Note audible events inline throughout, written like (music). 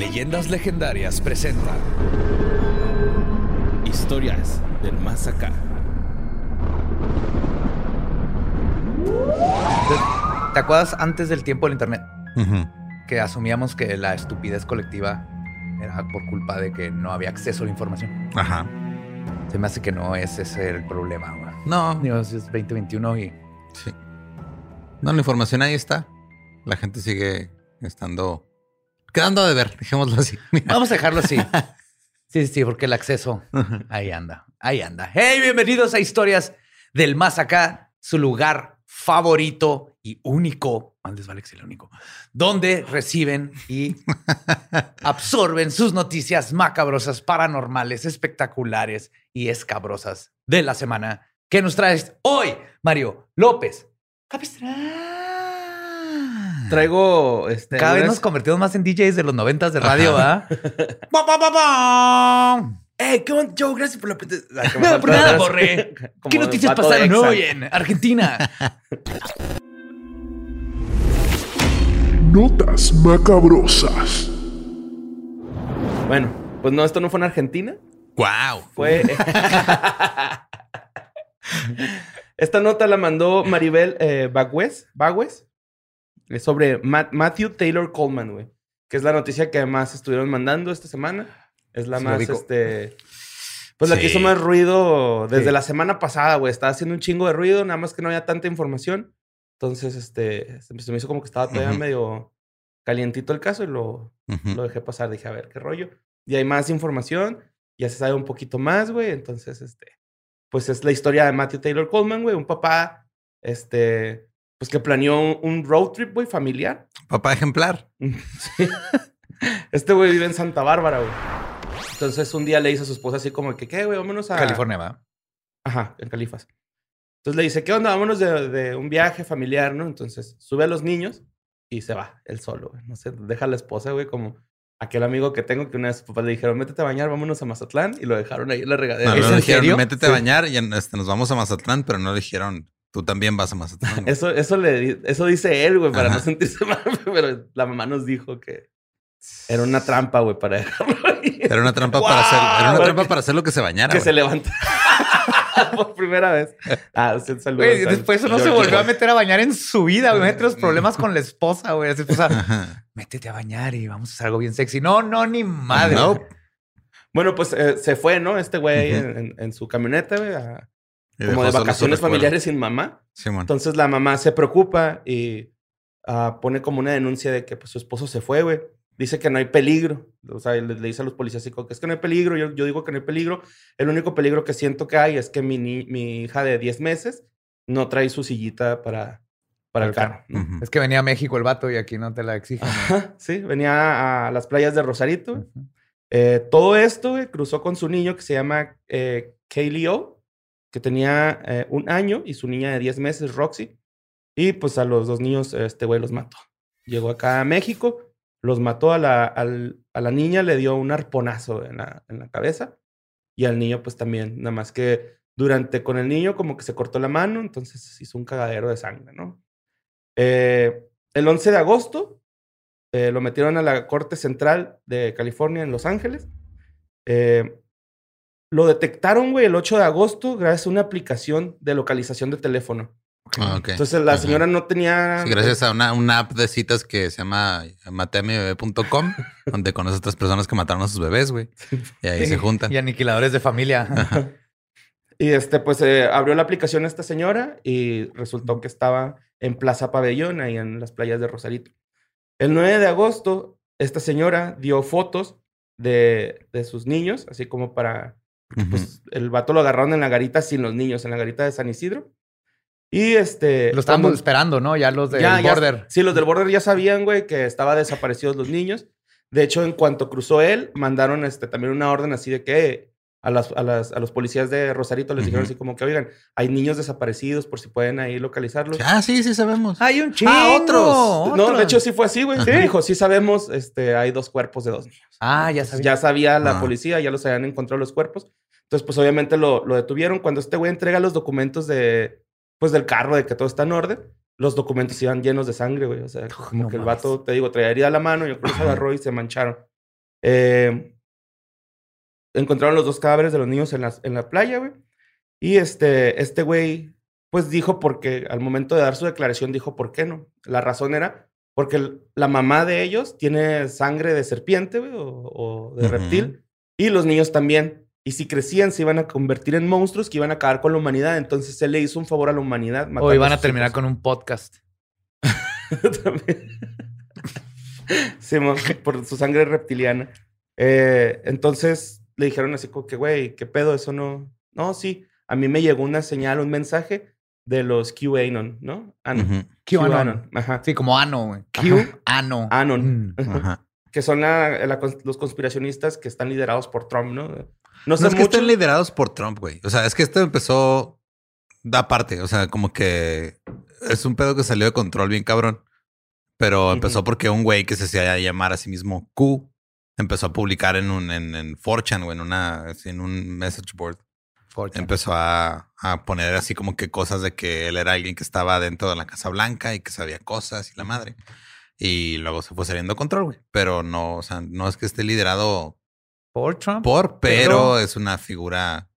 Leyendas Legendarias presenta Historias del Más Acá. ¿Te, acuerdas antes del tiempo del internet? Que asumíamos que la estupidez colectiva era por culpa de que no había acceso a la información. Ajá. Se me hace que no es ese el problema, güey. No, Digo, es 2021 y sí. No, la información ahí está. La gente sigue estando quedando de ver, dejémoslo así. (laughs) Mira. vamos a dejarlo así. (laughs) Sí, sí, porque el acceso ahí anda, ahí anda. Hey, bienvenidos a Historias del Más Acá, su lugar favorito y único, antes vale que sea el único, donde reciben y (laughs) absorben sus noticias macabrosas, paranormales, espectaculares y escabrosas de la semana que nos traes hoy, Mario López. Capistrán. Traigo este. Cada vez nos convertimos más en DJs de los noventas de radio, ¿ah? (laughs) ¡Eh, qué onda, Joe! Gracias por la. Como- (laughs) No, por nada, borré. (laughs) ¿Qué noticias pasaron hoy en Argentina? Notas macabrosas. Bueno, pues no, esto no fue en Argentina. ¡Wow! Fue. Esta nota la mandó Maribel eh, Bagüez, Bagüez, Es sobre Ma- Matthew Taylor Coleman, güey. Que es la noticia que más estuvieron mandando esta semana. Es la Sí, más, este. Pues la que Sí. hizo más ruido desde Sí. la semana pasada, güey. Estaba haciendo un chingo de ruido, nada más que no había tanta información. Entonces, este, se me- hizo como que estaba todavía medio calientito el caso y lo, lo dejé pasar. Dije, a ver, qué rollo. Y hay más información, ya se sabe un poquito más, güey. Entonces, este, pues es la historia de Matthew Taylor Coleman, güey, un papá, este, pues que planeó un, road trip, güey, familiar. Papá ejemplar. Sí. (laughs) Este güey vive en Santa Bárbara, güey. Entonces, un día le dice a su esposa así como que, ¿qué, güey? Vámonos a... California, ¿va? Ajá, en Califas. Entonces le dice, ¿qué onda? Vámonos de, de un viaje familiar, ¿no? Entonces sube a los niños y se va, él solo, güey. No sé, deja a la esposa, güey, como aquel amigo que tengo que una vez sus papás le dijeron, métete a bañar, vámonos a Mazatlán. Y lo dejaron ahí en la regadera. No, ¿Es no en le dijeron, serio? métete Sí. a bañar y en- este, nos vamos a Mazatlán, pero no le dijeron, tú también vas a Mazatlán. güey. Eso, eso, le, eso dice él, güey, para no sentirse (laughs) mal, pero la mamá nos dijo que era una trampa, güey, para dejarlo ahí. Era una trampa para hacer, era una trampa para hacer lo que se bañara. que güey. se levanta (laughs) por primera vez. Ah, sí, Güey, al después no se volvió a meter a bañar en su vida, güey. Mete los problemas con la esposa, güey. Su esposa, Ajá. métete a bañar y vamos a hacer algo bien sexy. No, no, ni madre. No. Bueno, pues eh, se fue, ¿no? Este güey en, en- en su camioneta, güey, a- como de vacaciones familiares sin mamá. Entonces la mamá se preocupa y ah, pone como una denuncia de que pues, su esposo se fue, güey. Dice que no hay peligro. O sea, le, le dice a los policías que es que no hay peligro. Yo, yo digo que no hay peligro. El único peligro que siento que hay es que mi, ni- mi hija de 10 meses no trae su sillita para, para el carro. Es que venía a México el vato y aquí no te la exigen. sí, venía a las playas de Rosarito. Eh, todo esto güey, cruzó con su niño que se llama eh, Kaylee O, que tenía eh, un año, y su niña de 10 meses, Roxy. Y pues a los dos niños, este güey los mató. Llegó acá a México, los mató a la, a la niña, le dio un arponazo en la, en la cabeza. Y al niño, pues también, nada más que durante con el niño, como que se cortó la mano, entonces hizo un cagadero de sangre, ¿no? Eh, el 11 de agosto eh, lo metieron a la Corte Central de California en Los Ángeles. Eh, lo detectaron, güey, el 8 de agosto gracias a una aplicación de localización de teléfono. Ah, ok. Entonces la Ajá. señora no tenía... Sí, gracias a una, una app de citas que se llama matemibebé.com, (laughs) donde conoces a otras personas que mataron a sus bebés, güey. Y ahí se juntan. Y aniquiladores de familia. (laughs) Y este, pues eh, abrió la aplicación esta señora y resultó que estaba en Plaza Pabellón, ahí en las playas de Rosarito. El 9 de agosto, esta señora dio fotos de, de sus niños, así como para Pues el vato lo agarraron en la garita sin los niños, en la garita de San Isidro. Y este. Lo estábamos cuando- esperando, ¿no? Ya los del ya, ya- border. sí, los del border ya sabían, güey, que estaba desaparecidos los niños. De hecho, en cuanto cruzó él, mandaron este, también una orden así de que a, las, a, las, a los policías de Rosarito les dijeron Ujú. así como que, oigan, hay niños desaparecidos por si pueden ahí localizarlos. Ah, sí, sí sabemos. Hay un chingo. Ah, otros. No, de hecho sí fue así, güey. ¿Sí? Dijo, sí sabemos, este, hay dos cuerpos de dos niños. Ah, ya sabía. ya sabía la Ah. policía, ya los habían encontrado los cuerpos. Entonces, pues obviamente lo, lo detuvieron. Cuando este güey entrega los documentos de, pues del carro, de que todo está en orden, los documentos iban llenos de sangre, güey. O sea, como no que el vato, te digo, traía herida a la mano y el se agarró y se mancharon. Eh, encontraron los dos cadáveres de los niños en la, en la playa, güey. Y este, este güey, pues dijo porque al momento de dar su declaración dijo por qué no. La razón era porque la mamá de ellos tiene sangre de serpiente, güey, o, o de Ujú. reptil. Y los niños también. Y si crecían, se iban a convertir en monstruos que iban a acabar con la humanidad. Entonces él le hizo un favor a la humanidad. O iban a sus terminar hijos. con un podcast. (laughs) También. (laughs) Simón, por su sangre reptiliana. Eh, entonces le dijeron así como que, güey, ¿qué pedo? Eso no. No, sí. A mí me llegó una señal, un mensaje de los QAnon, ¿no? Anon. Ujú. QAnon. Ajá. Sí, como ano, güey. Ajá. Q, ano. Anon. Mm. (laughs) Ajá. Que son la- la cons- los conspiracionistas que están liderados por Trump, ¿no? No No sé es que estén liderados por Trump, güey. O sea, es que esto empezó da parte. O sea, como que es un pedo que salió de control bien cabrón. Pero empezó porque un güey que se hacía llamar a sí mismo Q empezó a publicar en un en, en 4chan o en una en un message board. Empezó a, a poner así como que cosas de que él era alguien que estaba dentro de la Casa Blanca y que sabía cosas y la madre. Y luego se fue saliendo control, güey. Pero no, o sea, no es que esté liderado Por Trump. por, pero, Pero- es una figura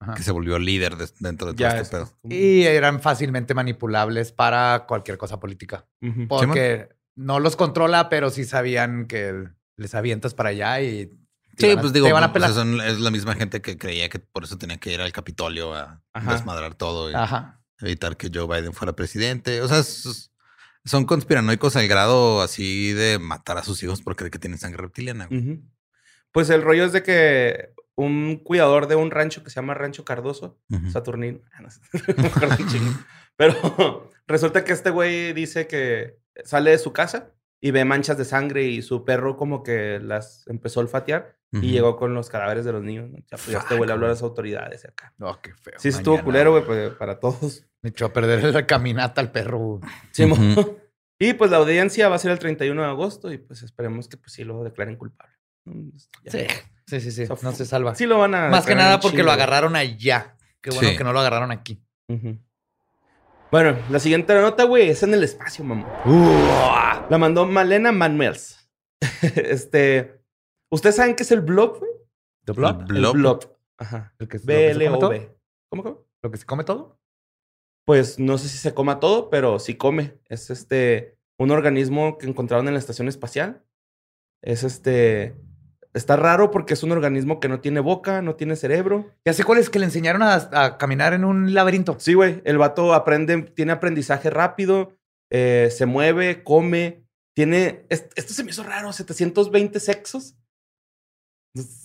Ajá. que se volvió líder de- dentro de todo Ya este es- pedo. Y eran fácilmente manipulables para cualquier cosa política. Porque no los controla, pero sí sabían que les avientas para allá y. Sí, a- pues digo, van a pues, pelar. son- es la misma gente que creía que por eso tenía que ir al Capitolio a Ajá. desmadrar todo y Ajá. evitar que Joe Biden fuera presidente. O sea, es- son conspiranoicos al grado así de matar a sus hijos porque creen que tienen sangre reptiliana. Pues el rollo es de que un cuidador de un rancho que se llama Rancho Cardoso, Ujú. Saturnino, (laughs) ah, no sé, (laughs) (laughs) pero resulta que este güey dice que sale de su casa y ve manchas de sangre y su perro como que las empezó a olfatear Ujú. y llegó con los cadáveres de los niños. ¿no? Ya, pues, ya este güey le habló a las autoridades acá. Oh, qué feo. Sí, estuvo culero, güey, pues, para todos. (laughs) Me echó a perder la caminata al perro. Sí, mo- Ujú. (laughs) Y pues la audiencia va a ser el 31 de agosto y pues esperemos que pues sí lo declaren culpable. Ya. Sí, sí, sí, sí. O sea, No se salva. Sí lo van a Más que nada porque lo agarraron allá. Qué bueno Sí. que no lo agarraron aquí. Ujú. Bueno, la siguiente nota, güey, es en el espacio, mamá. La mandó Malena Manuels. (laughs) este. ¿Ustedes saben qué es el blob, güey? ¿The El Blob? blob. El blob. Ajá. ¿El que- lo que se come todo? B-L-O-B. ¿Cómo, cómo? ¿Lo que se come todo? Pues no sé si se coma todo, pero sí come. Es este. Un organismo que encontraron en la estación espacial. Es este. Está raro porque es un organismo que no tiene boca, no tiene cerebro. Ya sé cuál es que le enseñaron a, a caminar en un laberinto. Sí, güey. El vato aprende, tiene aprendizaje rápido, eh, se mueve, come. Tiene. es- Esto se me hizo raro, 720 sexos.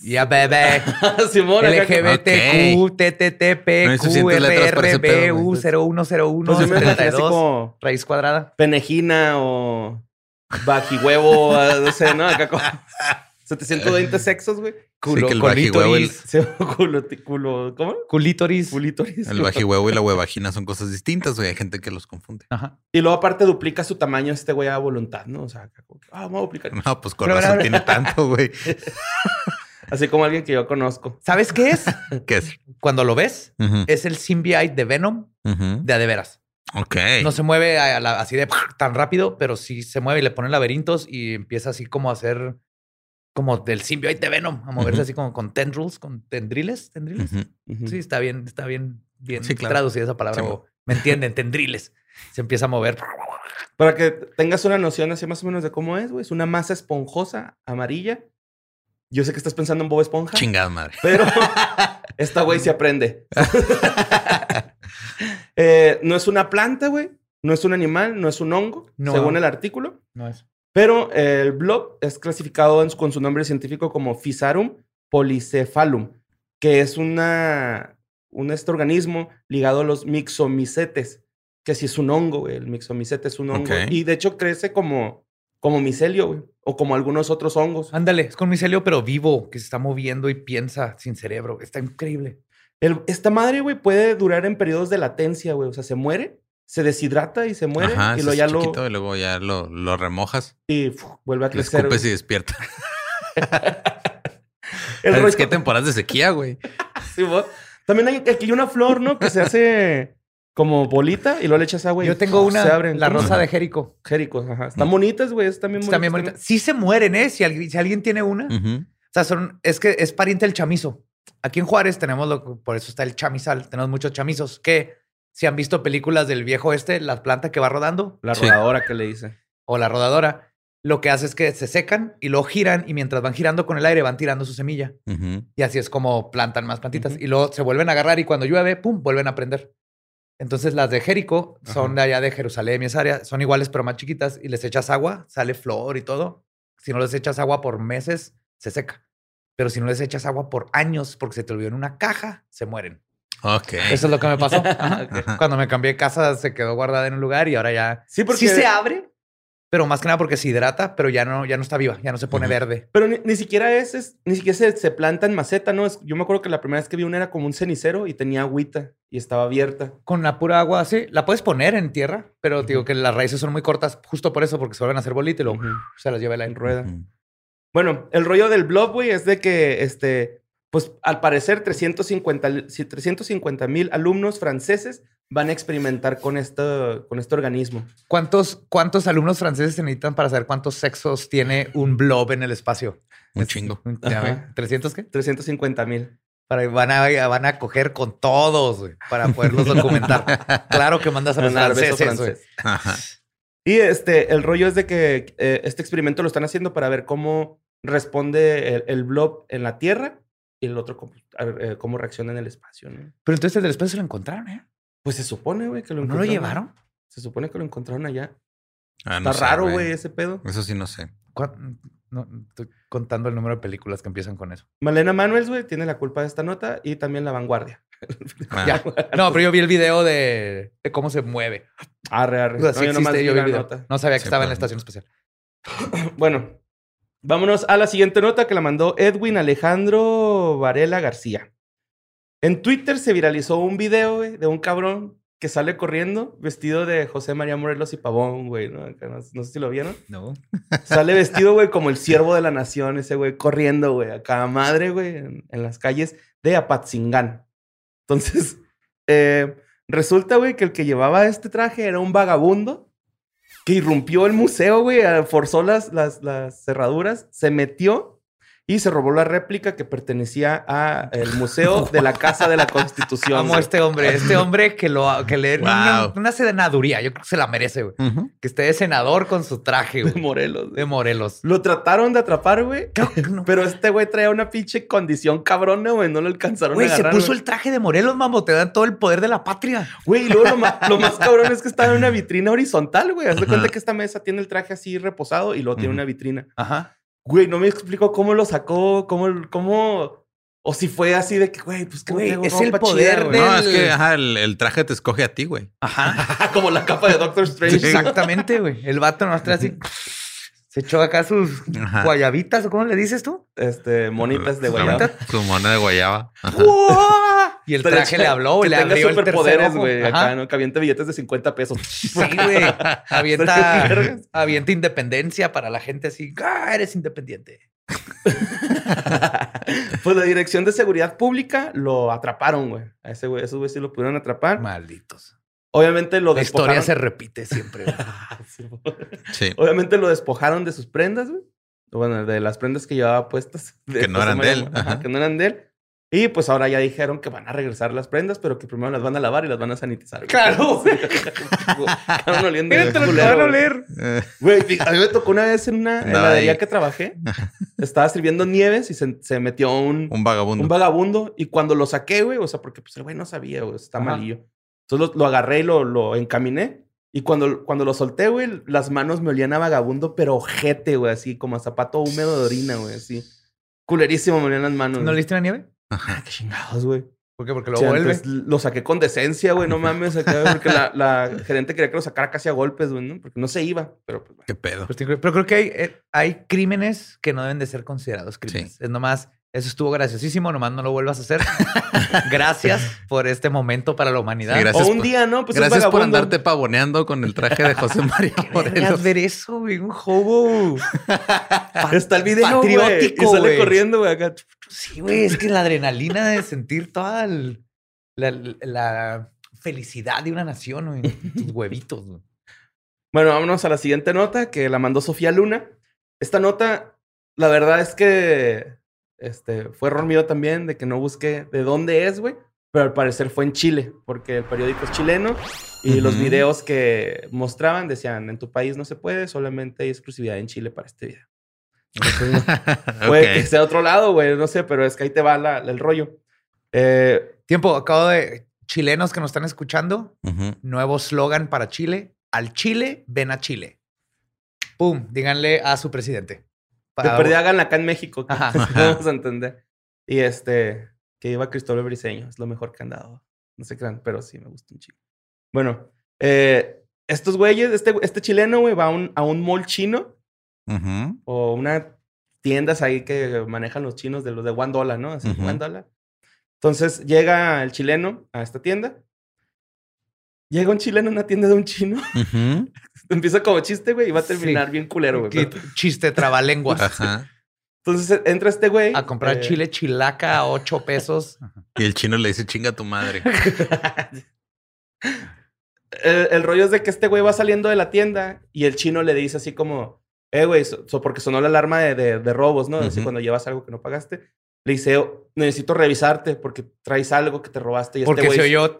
Ya, bebé. (laughs) Simón, LGBTQ, TTTP, No hay suficientes letras para ese pedo, güey. QRBU0101 yo me imaginé así 32, como raíz cuadrada. penejina o bajihuevo, no (laughs) sé, ¿no? Acá como (laughs) 720 (laughs) sexos, güey. Culo, que el el- (laughs) culo, culo, ¿Cómo? culítoris. Culítoris. El bajihuevo y la huevagina son cosas distintas, güey. Hay gente que los confunde. Ajá. Y luego aparte duplica su tamaño este güey a voluntad, ¿no? O sea, ah, vamos a duplicar. (laughs) No, pues con Pero, razón pero- tiene tanto, güey. Así como alguien que yo conozco. ¿Sabes qué es? ¿Qué es? Cuando lo ves, es el symbiote de Venom de a de veras. Ok. No se mueve a la- así de tan rápido, pero sí se mueve y le ponen laberintos y empieza así como a hacer como del symbiote de Venom, a moverse así como con tendrils, con tendriles, tendriles. Sí, está bien, está bien, bien Sí, claro. traducida esa palabra. Sí, o- ¿Me entienden? Tendriles. Se empieza a mover. Para que tengas una noción así más o menos de cómo es, güey. Es una masa esponjosa, amarilla. Yo sé que estás pensando en Bob Esponja. Chingada madre. Pero (laughs) esta güey se aprende. (laughs) Eh, no es una planta, güey. No es un animal, no es un hongo, No. según el artículo. No es. Pero eh, el blob es clasificado en con su nombre científico como Physarum polycephalum, que es una, un este organismo ligado a los mixomicetes, que sí es un hongo, güey. El mixomicete es un hongo. Y de hecho crece como, como micelio, güey. O como algunos otros hongos. Ándale, es con micelio, pero vivo, que se está moviendo y piensa sin cerebro. Está increíble. El- esta madre, güey, puede durar en periodos de latencia, güey. O sea, se muere, se deshidrata y se muere. Ajá, y luego ya lo, chiquito y luego ya lo, lo remojas. y uf, vuelve a Le crecer. escupes y despierta. (laughs) El es rollo- que temporadas de sequía, güey. (laughs) También hay aquí una flor, ¿no? Que se hace como bolita y luego le echas agua. y Yo tengo una, Se abren. la rosa de Jerico. Jéricos, ajá. Están bonitas, güey. Están bien Está bien bonitas. bonita. Sí se mueren, ¿eh? Si alguien, si alguien tiene una. O sea, son, es que es pariente del chamizo. Aquí en Juárez tenemos, lo, por eso está el chamizal, tenemos muchos chamizos que si han visto películas del viejo este, la planta que va rodando La Sí. rodadora que le hice. o la rodadora, lo que hace es que se secan y luego giran y mientras van girando con el aire van tirando su semilla. Y así es como plantan más plantitas. Y luego se vuelven a agarrar y cuando llueve, pum, vuelven a prender. Entonces las de Jerico son de allá de Jerusalén y esa área, son iguales pero más chiquitas y les echas agua, sale flor y todo. Si no les echas agua por meses, se seca. Pero si no les echas agua por años porque se te olvidó en una caja, se mueren. Ok. Eso es lo que me pasó. (laughs) Ajá. Cuando me cambié de casa se quedó guardada en un lugar y ahora ya Sí, porque... sí se abre, pero más que nada porque se hidrata, pero ya no, ya no está viva, ya no se pone verde. Pero ni, ni siquiera es, es- ni siquiera se, se planta en maceta, ¿no? Es- yo me acuerdo que la primera vez que vi una era como un cenicero y tenía agüita y estaba abierta. Con la pura agua así, la puedes poner en tierra, pero te digo que las raíces son muy cortas justo por eso, porque se vuelven a hacer bolita y luego se las lleva aire. En rueda. Bueno, el rollo del blog, güey, es de que, este, pues al parecer 350 mil alumnos franceses van a experimentar con, esto, con este organismo. ¿Cuántos, ¿Cuántos alumnos franceses se necesitan para saber cuántos sexos tiene un blob en el espacio? Un chingo. Ya ve, Ajá. ¿300 qué? 350 mil. Para, van, a, van a coger con todos, para poderlos documentar. (laughs) claro que mandas a los franceses. Ajá. Y este, el rollo es de que eh, este experimento lo están haciendo para ver cómo responde el, el blob en la Tierra y el otro cómo, eh, cómo reacciona en el espacio, ¿no? Pero entonces el del espacio lo encontraron, ¿eh? Pues se supone, güey, que lo ¿No lo encontraron. llevaron? Se supone que lo encontraron allá. Ah, no Está sé, raro, güey, ese pedo. Eso sí no sé. ¿Cuán- No, estoy contando el número de películas que empiezan con eso. Malena Manuels, güey, tiene la culpa de esta nota y también la vanguardia. Ah, (laughs) Ya. No, pero yo vi el video de, de cómo se mueve. Arre, arre. O sea, No, sí yo nomás existe, vi yo vi la el video. nota. No sabía que Sí, estaba en la estación especial. Bueno, vámonos a la siguiente nota que la mandó Edwin Alejandro Varela García. En Twitter se viralizó un video, de un cabrón que sale corriendo vestido de José María Morelos y Pavón, güey, ¿no? No, no sé si lo vieron. No. (laughs) Sale vestido, güey, como el siervo de la nación, ese güey, corriendo, güey, a cada madre, güey, en, en las calles de Apatzingán. Entonces, (laughs) eh, resulta, güey, que el que llevaba este traje era un vagabundo que irrumpió el museo, güey, forzó las, las, las cerraduras, se metió y se robó la réplica que pertenecía al museo de la Casa de la Constitución. (laughs) Amo a este hombre. Este hombre que lo que le una, Wow. una senaduría. Yo creo que se la merece, güey. Que esté de senador con su traje, de güey. Morelos. güey. De Morelos. Lo trataron de atrapar, güey. No. (laughs) Pero este güey traía una pinche condición cabrona, güey. No lo alcanzaron Güey, a se agarrar. puso güey. el traje de Morelos, mambo. Te dan todo el poder de la patria. Güey, y luego lo, ma- (laughs) lo más cabrón es que estaba en una vitrina horizontal, güey. Haz de cuenta que esta mesa tiene el traje así reposado y luego tiene una vitrina. Ajá. Güey, no me explico cómo lo sacó, cómo, cómo... O si fue así de que, güey, pues que no Güey, es el poder chida, No, es que ajá, el, el traje te escoge a ti, güey. Ajá. (laughs) Como la capa de Doctor Strange. Exactamente, güey. El vato nos trae así. Se echó acá sus Ajá. guayabitas, ¿o cómo le dices tú? Este, monitas de guayaba. Su mona de guayaba. Ajá. Y el traje le habló, que le tenga abrió superpoderes, güey. Acá, ¿no? Que aviente billetes de 50 pesos. Sí, güey. (laughs) Avienta, avienta independencia para la gente así. Ah, eres independiente. (laughs) pues la Dirección de Seguridad Pública lo atraparon, güey. A ese güey, esos güey sí lo pudieron atrapar. Malditos. Obviamente lo La historia se repite siempre. güey. (laughs) Sí, Sí. Obviamente lo despojaron de sus prendas, güey. Bueno, de las prendas que llevaba puestas. Que no eran de él. Mo- Ajá, Ajá. que no eran de él. Y pues ahora ya dijeron que van a regresar las prendas, pero que primero las van a lavar y las van a sanitizar. Claro. (laughs) Estaban oliendo Mira, te lo van a oler. Güey, a mí me tocó una vez en una heladería que trabajé. (laughs) Estaba sirviendo nieves y se, se metió un, un vagabundo. un vagabundo. Y cuando lo saqué, güey, o sea, porque pues el güey no sabía, güey, está Ajá. malillo. Entonces lo, lo agarré y lo, lo encaminé. Y cuando, cuando lo solté, güey, las manos me olían a vagabundo, pero ojete, güey, así como a zapato húmedo de orina, güey, así. Culerísimo me olían las manos. ¿No le diste la nieve? Ah, qué chingados, güey. ¿Por qué? Porque lo Sí, vuelve. antes lo saqué con decencia, güey, no mames, acá, porque la, la gerente quería que lo sacara casi a golpes, güey, ¿no? Porque no se iba, pero pues. Qué pedo. Pues, Pero creo que hay, eh, hay crímenes que no deben de ser considerados crímenes. Es nomás, eso estuvo graciosísimo, nomás no lo vuelvas a hacer. (laughs) Gracias por este momento para la humanidad. Sí, gracias O un por- día, ¿no? Pues es Gracias por andarte pavoneando con el traje de José (laughs) María Morelos. ver eso, güey, un hobo. (laughs) Está el video, güey, patriótico, Y sale güey. corriendo, güey, acá. Sí, güey, es que la adrenalina de sentir toda el- la, la felicidad de una nación, güey, tus huevitos. güey. Bueno, vámonos a la siguiente nota que la mandó Sofía Luna. Esta nota, la verdad es que este, fue error mío también de que no busqué de dónde es, güey. Pero al parecer fue en Chile, porque el periódico es chileno y los Ujú. videos que mostraban decían, en tu país no se puede, solamente hay exclusividad en Chile para este video. Entonces, no- (laughs) Puede Ok. que sea otro lado, güey, no sé, pero es que ahí te va la- el rollo. Eh, Tiempo, acabo de... Chilenos que nos están escuchando, nuevo slogan para Chile. Al Chile, ven a Chile. Pum, díganle a su presidente. De Para- perdida háganla acá en México, (laughs) Ajá. vamos a entender. Y este, que iba Cristóbal Briseño, es lo mejor que han dado. No sé qué, pero sí me gusta un chico. Bueno, eh, estos güeyes, este, este chileno, güey, va a un, a un mall chino o una tiendas ahí que manejan los chinos de los de one dollar, ¿no? Así, Ujú. one dollar. Entonces llega el chileno a esta tienda. Llega un chileno a una tienda de un chino. (laughs) Empieza como chiste, güey, y va a Sí. terminar bien culero, güey. Qué pero- chiste trabalenguas. Ajá. Entonces entra este güey. A comprar eh, chile chilaca a 8 pesos. Y el chino le dice chinga a tu madre. (laughs) el, el rollo es de que este güey va saliendo de la tienda y el chino le dice así como, eh, güey, so- so- porque sonó la alarma de, de- de robos, ¿no? Así Ujú. cuando llevas algo que no pagaste. Le dice, "Oh, necesito revisarte porque traes algo que te robaste. Y Porque este se güey, oyó.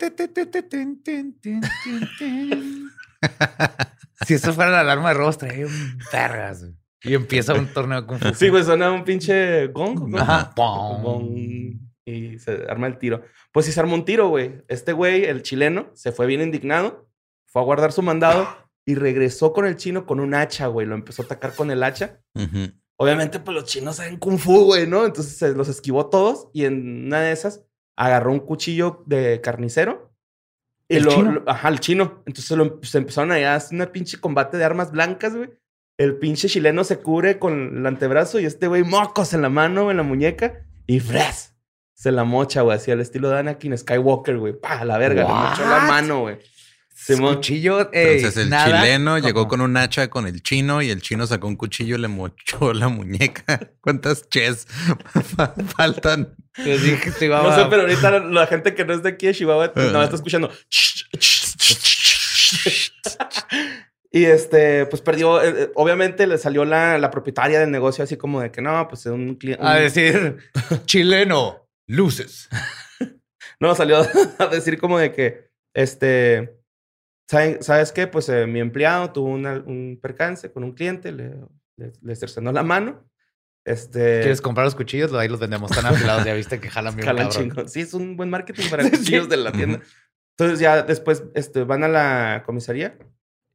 Si eso fuera la alarma de robos, traía un vergas. güey. Y empieza un torneo Fu. Sí, güey, suena un pinche gong. ¿no? Ajá. Gong. Y se arma el tiro. Pues sí se armó un tiro, güey. Este güey, el chileno, se fue bien indignado, fue a guardar su mandado (gasps) y regresó con el chino con un hacha, güey. Lo empezó a atacar con el hacha. Ujú. Obviamente, pues los chinos saben kung fu, güey, ¿no? Entonces se los esquivó todos y en una de esas agarró un cuchillo de carnicero. Y ¿El lo, chino? lo- ajá, el chino. Entonces lo, se empezaron a hacer una pinche combate de armas blancas, güey. El pinche chileno se cubre con el antebrazo y este güey mocos en la mano, en la muñeca y ¡fres! Se la mocha, güey, así al estilo de Anakin Skywalker, güey. ¡Pa! La verga, le mochó la mano, güey. Simón. Cuchillo. ey, Entonces el nada chileno llegó con un hacha con el chino y el chino sacó un cuchillo y le mochó (laughs) la muñeca. ¿Cuántas ches fa- (laughs) faltan? Yo dije No sé, pero ahorita la, gente que no es de aquí de Chihuahua pues, no está escuchando. Y este, pues perdió. eh, eh, obviamente le salió la, la propietaria del negocio así como de que no, pues un cliente. A decir, chileno, luces. (laughs) No, salió a decir como de que, este, ¿saben- ¿sabes qué? Pues eh, mi empleado tuvo una- un percance con un cliente, le, le, le cercenó la mano. Este. ¿Quieres comprar los cuchillos? Ahí los vendemos tan afilados. Ya viste que jalan bien (laughs) Jalan cabrón. chingón. Sí, es un buen marketing para (laughs) cuchillos de la tienda. Entonces ya después este, van a la comisaría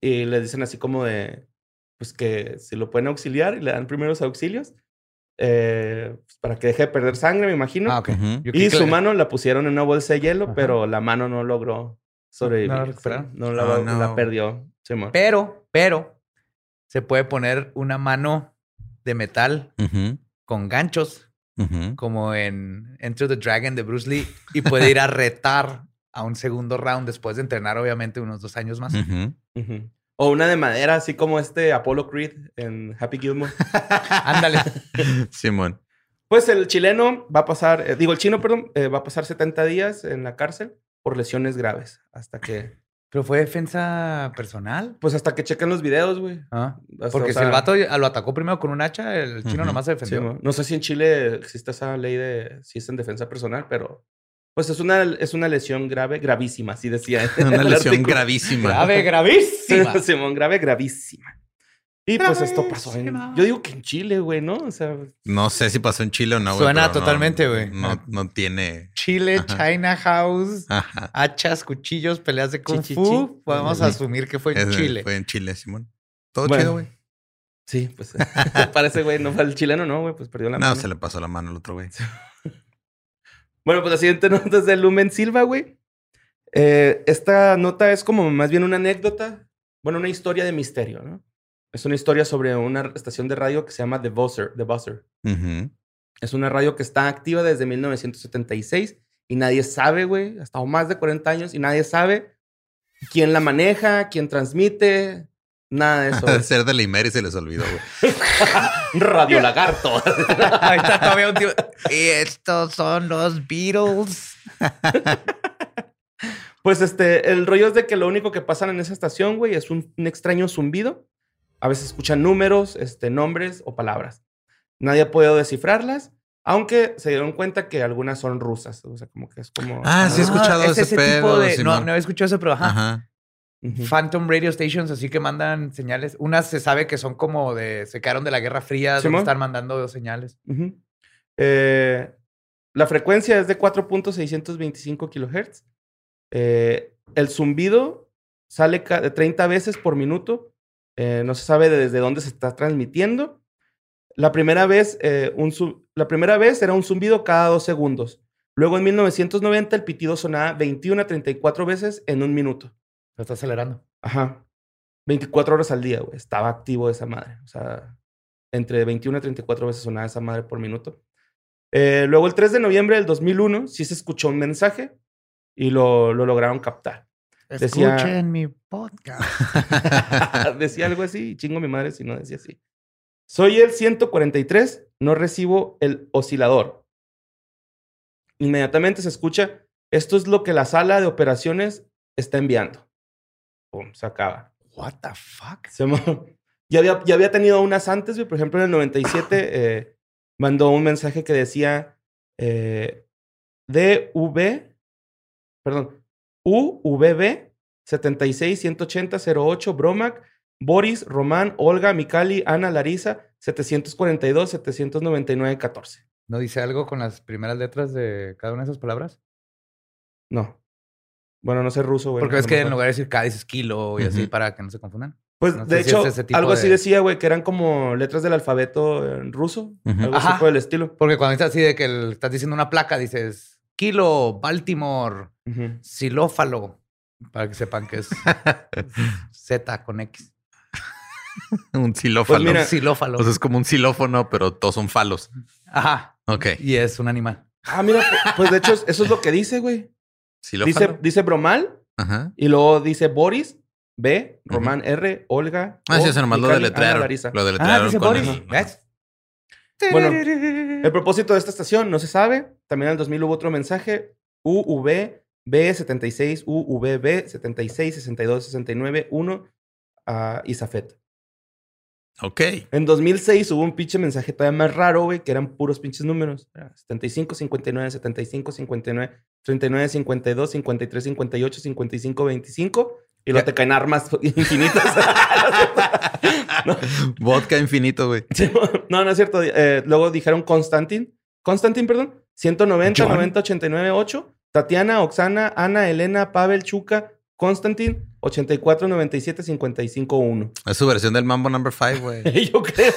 y le dicen así como de, pues que si lo pueden auxiliar y le dan primeros auxilios eh, pues, para que deje de perder sangre, me imagino. Ah, ok. Ujú. Yo creí Y su mano la pusieron en una bolsa de hielo, Ajá. pero la mano no logró sobrevivir. ¿No la recuperaron? Sí, No la, Oh, no. la perdió. Simón. Pero, pero, se puede poner una mano de metal con ganchos, como en Enter the Dragon de Bruce Lee, y puede ir a retar a un segundo round después de entrenar, obviamente, unos dos años más. O una de madera, así como este Apollo Creed en Happy Gilmore. (laughs) Ándale. Simón. Pues el chileno va a pasar, eh, digo, el chino, perdón, eh, va a pasar 70 días en la cárcel por lesiones graves. Hasta que, (laughs) Pero fue defensa personal. pues hasta que chequen los videos, güey. Ah, Hasta, Porque o si el vato lo atacó primero con un hacha, el chino nomás se defendió. no sé si en Chile existe esa ley de si es en defensa personal, pero pues es una, es una lesión grave, gravísima, así decía. (laughs) Una lesión gravísima. Grave, gravísima. (laughs) Simón, grave, gravísima. Y pues esto pasó en, yo digo que en Chile, güey, ¿no? O sea, No sé si pasó en Chile o no. güey, Suena no- totalmente, güey. No, no tiene. Chile, Ajá. China House, Ajá. hachas, cuchillos, peleas de kung Chi, fu. chi. Podemos Sí. asumir que fue en Es- Chile. Fue en Chile, Simón. Todo Bueno. chido, güey. sí, pues (laughs) parece, güey, no fue el chileno, no, güey, pues perdió la No, mano. se le pasó la mano al otro güey. (laughs) Bueno, pues la siguiente (laughs) nota es de Lumen Silva, güey. Eh, esta nota es como más bien una anécdota, bueno, una historia de misterio, ¿no? Es una historia sobre una estación de radio que se llama The Buzzer. The Buzzer. Es una radio que está activa desde 1976 y nadie sabe, güey, ha estado más de 40 años y nadie sabe quién la maneja, quién transmite, nada de (laughs) eso. Ha de güey. ser de la Imer y se les olvidó, güey. (laughs) Radio Lagarto. (laughs) Ahí está todavía un tío. Y estos son los Beatles. Pues este, el rollo es de que lo único que pasan en esa estación, güey, es un, un extraño zumbido. A veces escuchan números, este, nombres o palabras. Nadie ha podido descifrarlas, aunque se dieron cuenta que algunas son rusas. O sea, como que es como. Ah, sí he escuchado es ese tipo pedo, de. No, no he escuchado eso, pero ajá. Phantom Radio Stations, así que mandan señales. Unas se sabe que son como de. Se quedaron de la Guerra Fría, donde Simón. están mandando señales. Eh, la frecuencia es de 4.625 kilohertz. Eh, el zumbido sale ca- de 30 veces por minuto. Eh, no se sabe de- desde dónde se está transmitiendo. La primera vez, eh, un la primera vez era un zumbido cada dos segundos. Luego en 1990 el pitido sonaba 21 a 34 veces en un minuto. Lo está acelerando. Ajá. 24 horas al día, güey. Estaba activo esa madre. O sea, entre 21 y 34 veces sonaba esa madre por minuto. Eh, luego, el 3 de noviembre del 2001, sí se escuchó un mensaje y lo, lo lograron captar. Decía- Escuchen mi podcast. (laughs) decía algo así, y chingo mi madre si no decía así. Soy el 143, no recibo el oscilador. Inmediatamente se escucha, esto es lo que la sala de operaciones está enviando. Pum, se acaba. What the fuck? Se (laughs) ya, había, ya había tenido unas antes. Por ejemplo, en el 97 eh, mandó un mensaje que decía eh, DV, perdón, UVB 76-180-08, Bromac, Boris, Román, Olga, Mikali, Ana, Larisa, 742-799-14. ¿No dice algo con las primeras letras de cada una de esas palabras? No. Bueno, no sé ruso, güey. Porque ves que en lugar de decir K dices kilo y así para que no se confundan. Pues, no de si hecho, es algo así de- decía, güey, que eran como letras del alfabeto en ruso. Algo así Ajá. por el estilo. Porque cuando estás así de que el- estás diciendo una placa, dices kilo, Baltimore, Ujú. xilófalo, para que sepan que es (laughs) Z con X. (laughs) un xilófalo. Pues mira, xilófalo. O sea, es como un xilófono, pero todos son falos. Ajá. Ok. Y es un animal. Ah, mira, pu- pues de hecho, eso es lo que dice, güey. Xilófalo. Dice, dice Bromal Ajá. y luego dice Boris, B, Román, R, Olga. Ah, O, sí, eso nomás lo deletrearon. Larisa. Lo Ah, deletrearon dice con Boris. el- ¿Ves? Bueno, El propósito de esta estación no se sabe. También en el 2000 hubo otro mensaje. UV B76, UVB 76, 62, 69, 1 a Isafet. Ok. En 2006 hubo un pinche mensaje todavía más raro, güey, que eran puros pinches números. Era 75, 59, 75, 59, 39, 52, 53, 58, 55, 25. Y luego te caen armas (laughs) infinitas. no, (laughs) Vodka infinito, güey. No, no es cierto. Eh, luego dijeron Constantin. Constantin, perdón. 190, John. 90, 89, 8. Tatiana, Oxana, Ana, Elena, Pavel, Chuca, Constantin, 84, 97, 55, 1. Es su versión del Mambo Number 5, güey. (laughs) Yo creo.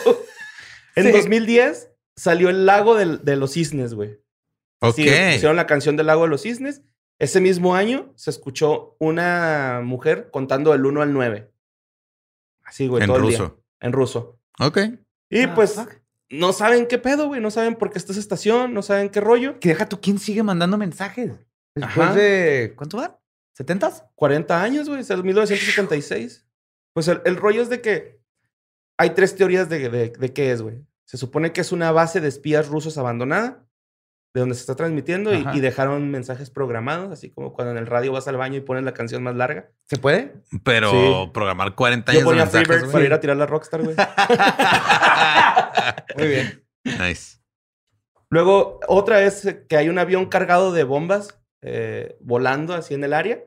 En Sí. 2010 salió el lago del- de los cisnes, güey. Ok. Sí, hicieron la canción del lago de los cisnes. Ese mismo año se escuchó una mujer contando del 1 al 9. Así, güey, en todo el día. ruso. En ruso. Ok. Y Ah, pues fuck. no saben qué pedo, güey. No saben por qué está esa estación, no saben qué rollo. Que deja tú, ¿quién sigue mandando mensajes? Después Ajá. de. ¿Cuánto van? ¿70s? 40 años, güey, es el 1976. Pues el, el rollo es de que hay tres teorías de, de, de qué es, güey. Se supone que es una base de espías rusos abandonada, de donde se está transmitiendo y, dejaron mensajes programados, así como cuando en el radio vas al baño y pones la canción más larga. ¿Se puede? Pero Sí. programar 40 años Yo ponía de mensajes, para ir a tirar la Rockstar, güey. (laughs) Muy bien. Nice. Luego, otra es que hay un avión cargado de bombas eh, volando así en el área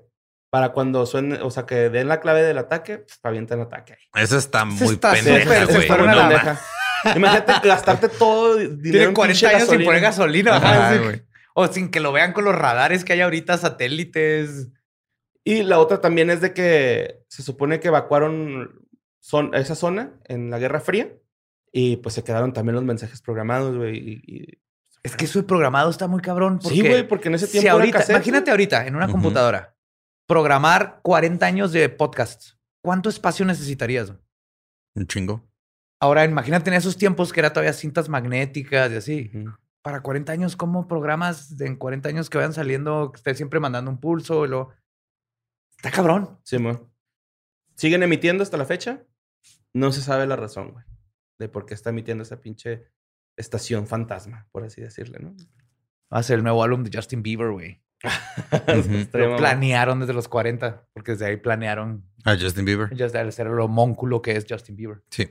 para cuando suene, o sea, que den la clave del ataque, pf, avientan ataque ahí. Eso está Eso muy pendeja, güey. Imagínate gastarte todo dinero Tiene en 40 pinche años sin poner gasolina. Ajá. O sin que lo vean con los radares que hay ahorita, satélites. Y la otra también es de que se supone que evacuaron son, esa zona en la Guerra Fría y pues se quedaron también los mensajes programados, güey, y, y Es que eso de programado está muy cabrón. Sí, güey, porque en ese tiempo era ahorita, cassette, imagínate ahorita en una computadora programar 40 años de podcasts. ¿Cuánto espacio necesitarías? Un chingo. Ahora, imagínate en esos tiempos que era todavía cintas magnéticas y así. Para 40 años, ¿cómo programas en 40 años que vayan saliendo, que esté siempre mandando un pulso? y luego- Está cabrón. Sí, mo. Siguen emitiendo hasta la fecha. No se sabe la razón, güey, de por qué está emitiendo esa pinche estación fantasma, por así decirle, ¿no? Va a ser el nuevo álbum de Justin Bieber, güey. (laughs) Lo planearon desde los 40, porque desde ahí planearon A Justin Bieber. ya el ser el homónculo que es Justin Bieber. Sí.